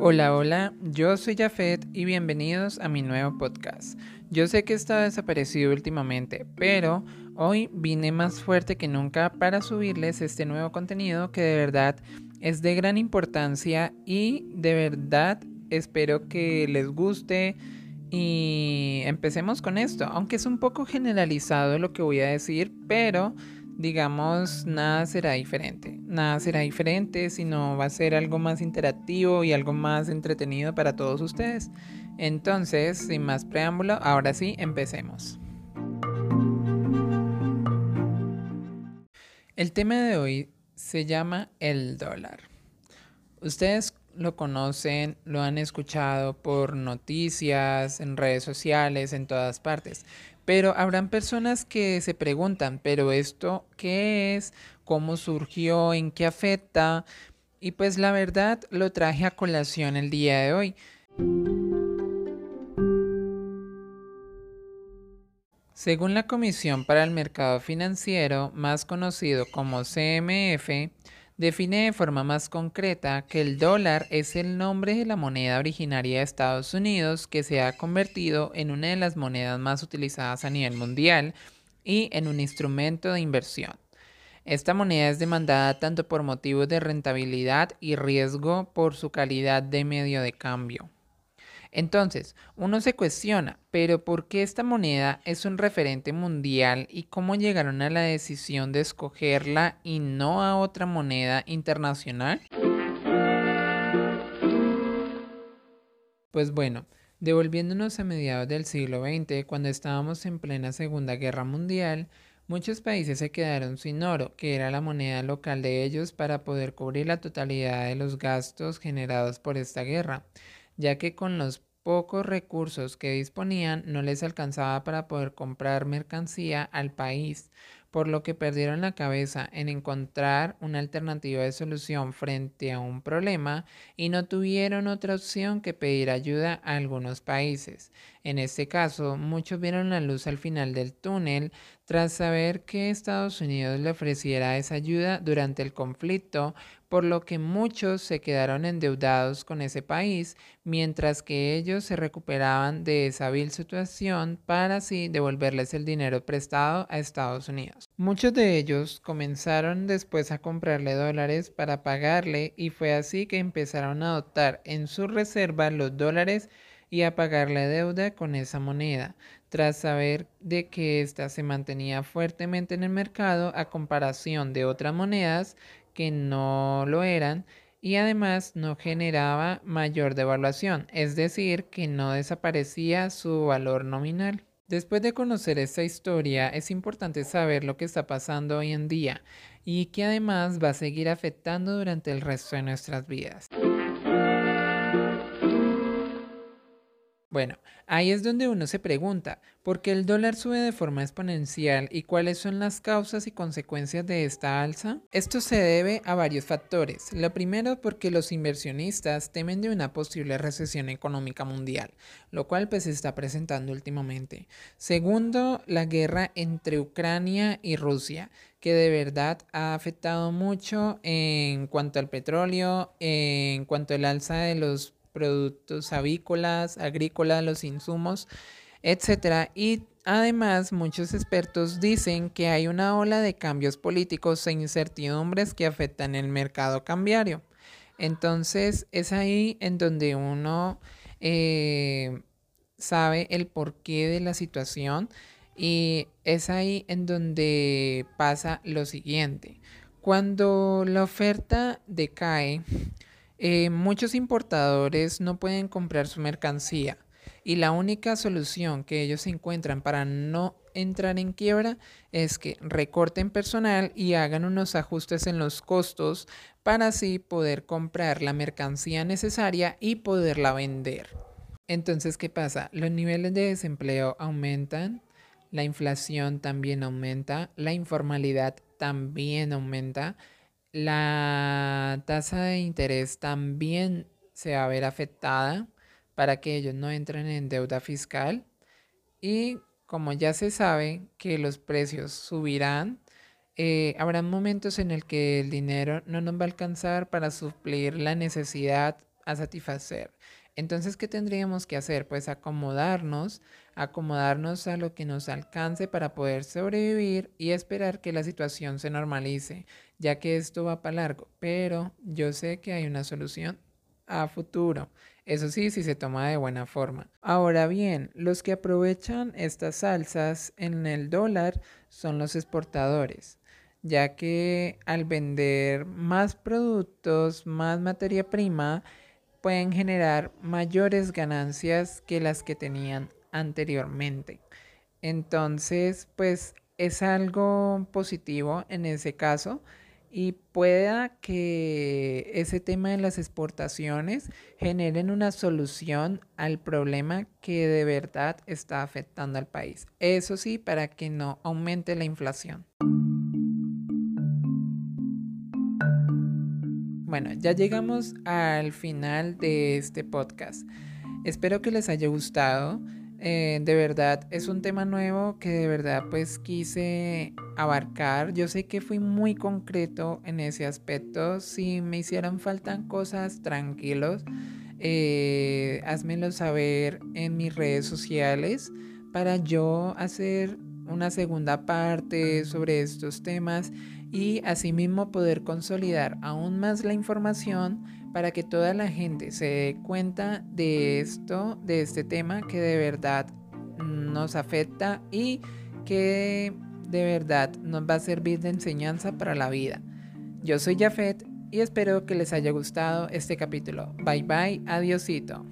Hola, hola, yo soy Jafet y bienvenidos a mi nuevo podcast. Yo sé que he estado desaparecido últimamente, pero hoy vine más fuerte que nunca para subirles este nuevo contenido que de verdad es de gran importancia y de verdad espero que les guste y empecemos con esto, aunque es un poco generalizado lo que voy a decir, pero digamos, nada será diferente. Nada será diferente, sino va a ser algo más interactivo y algo más entretenido para todos ustedes. Entonces, sin más preámbulo, ahora sí, empecemos. El tema de hoy se llama el dólar. Ustedes lo conocen, lo han escuchado por noticias, en redes sociales, en todas partes. Pero habrán personas que se preguntan, pero esto qué es, cómo surgió, en qué afecta. Y pues la verdad lo traje a colación el día de hoy. Según la Comisión para el Mercado Financiero, más conocido como CMF, define de forma más concreta que el dólar es el nombre de la moneda originaria de Estados Unidos que se ha convertido en una de las monedas más utilizadas a nivel mundial y en un instrumento de inversión. Esta moneda es demandada tanto por motivos de rentabilidad y riesgo por su calidad de medio de cambio. Entonces, uno se cuestiona, pero ¿por qué esta moneda es un referente mundial y cómo llegaron a la decisión de escogerla y no a otra moneda internacional? Pues bueno, devolviéndonos a mediados del siglo XX, cuando estábamos en plena Segunda Guerra Mundial, muchos países se quedaron sin oro, que era la moneda local de ellos para poder cubrir la totalidad de los gastos generados por esta guerra ya que con los pocos recursos que disponían no les alcanzaba para poder comprar mercancía al país, por lo que perdieron la cabeza en encontrar una alternativa de solución frente a un problema y no tuvieron otra opción que pedir ayuda a algunos países. En este caso, muchos vieron la luz al final del túnel tras saber que Estados Unidos le ofreciera esa ayuda durante el conflicto, por lo que muchos se quedaron endeudados con ese país, mientras que ellos se recuperaban de esa vil situación para así devolverles el dinero prestado a Estados Unidos. Muchos de ellos comenzaron después a comprarle dólares para pagarle y fue así que empezaron a adoptar en su reserva los dólares y a pagar la deuda con esa moneda, tras saber de que ésta se mantenía fuertemente en el mercado a comparación de otras monedas que no lo eran y además no generaba mayor devaluación, es decir, que no desaparecía su valor nominal. Después de conocer esta historia, es importante saber lo que está pasando hoy en día y que además va a seguir afectando durante el resto de nuestras vidas. Bueno, ahí es donde uno se pregunta, ¿por qué el dólar sube de forma exponencial y cuáles son las causas y consecuencias de esta alza? Esto se debe a varios factores. Lo primero porque los inversionistas temen de una posible recesión económica mundial, lo cual pues se está presentando últimamente. Segundo, la guerra entre Ucrania y Rusia, que de verdad ha afectado mucho en cuanto al petróleo, en cuanto al alza de los productos avícolas, agrícolas, los insumos, etcétera. Y además, muchos expertos dicen que hay una ola de cambios políticos e incertidumbres que afectan el mercado cambiario. Entonces, es ahí en donde uno eh, sabe el porqué de la situación y es ahí en donde pasa lo siguiente. Cuando la oferta decae, eh, muchos importadores no pueden comprar su mercancía y la única solución que ellos encuentran para no entrar en quiebra es que recorten personal y hagan unos ajustes en los costos para así poder comprar la mercancía necesaria y poderla vender. Entonces, ¿qué pasa? Los niveles de desempleo aumentan, la inflación también aumenta, la informalidad también aumenta la tasa de interés también se va a ver afectada para que ellos no entren en deuda fiscal y como ya se sabe que los precios subirán, eh, habrá momentos en el que el dinero no nos va a alcanzar para suplir la necesidad a satisfacer. Entonces, ¿qué tendríamos que hacer? Pues acomodarnos, acomodarnos a lo que nos alcance para poder sobrevivir y esperar que la situación se normalice, ya que esto va para largo. Pero yo sé que hay una solución a futuro. Eso sí, si se toma de buena forma. Ahora bien, los que aprovechan estas salsas en el dólar son los exportadores, ya que al vender más productos, más materia prima, pueden generar mayores ganancias que las que tenían anteriormente. Entonces, pues es algo positivo en ese caso y pueda que ese tema de las exportaciones generen una solución al problema que de verdad está afectando al país. Eso sí, para que no aumente la inflación. Bueno, ya llegamos al final de este podcast. Espero que les haya gustado. Eh, de verdad, es un tema nuevo que de verdad pues quise abarcar. Yo sé que fui muy concreto en ese aspecto. Si me hicieran falta cosas, tranquilos. Eh, házmelo saber en mis redes sociales para yo hacer una segunda parte sobre estos temas y asimismo poder consolidar aún más la información para que toda la gente se dé cuenta de esto, de este tema que de verdad nos afecta y que de verdad nos va a servir de enseñanza para la vida. Yo soy Jafet y espero que les haya gustado este capítulo. Bye bye, adiosito.